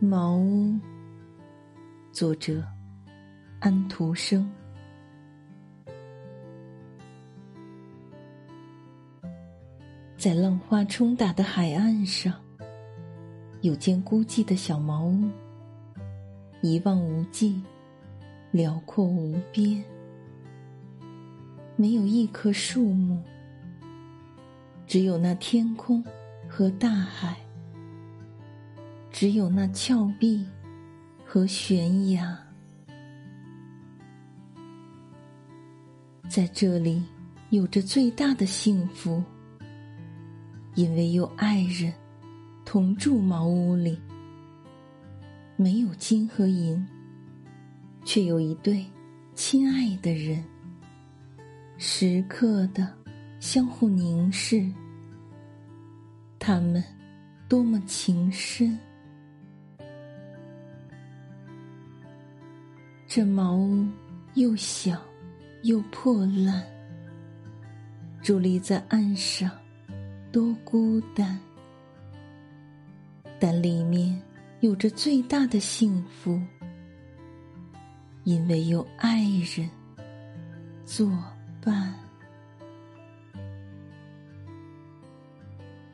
茅屋，作者安徒生。在浪花冲打的海岸上，有间孤寂的小茅屋，一望无际，辽阔无边，没有一棵树木，只有那天空和大海。只有那峭壁和悬崖，在这里有着最大的幸福，因为有爱人同住茅屋里，没有金和银，却有一对亲爱的人，时刻的相互凝视，他们多么情深。这茅屋又小又破烂，伫立在岸上，多孤单。但里面有着最大的幸福，因为有爱人作伴。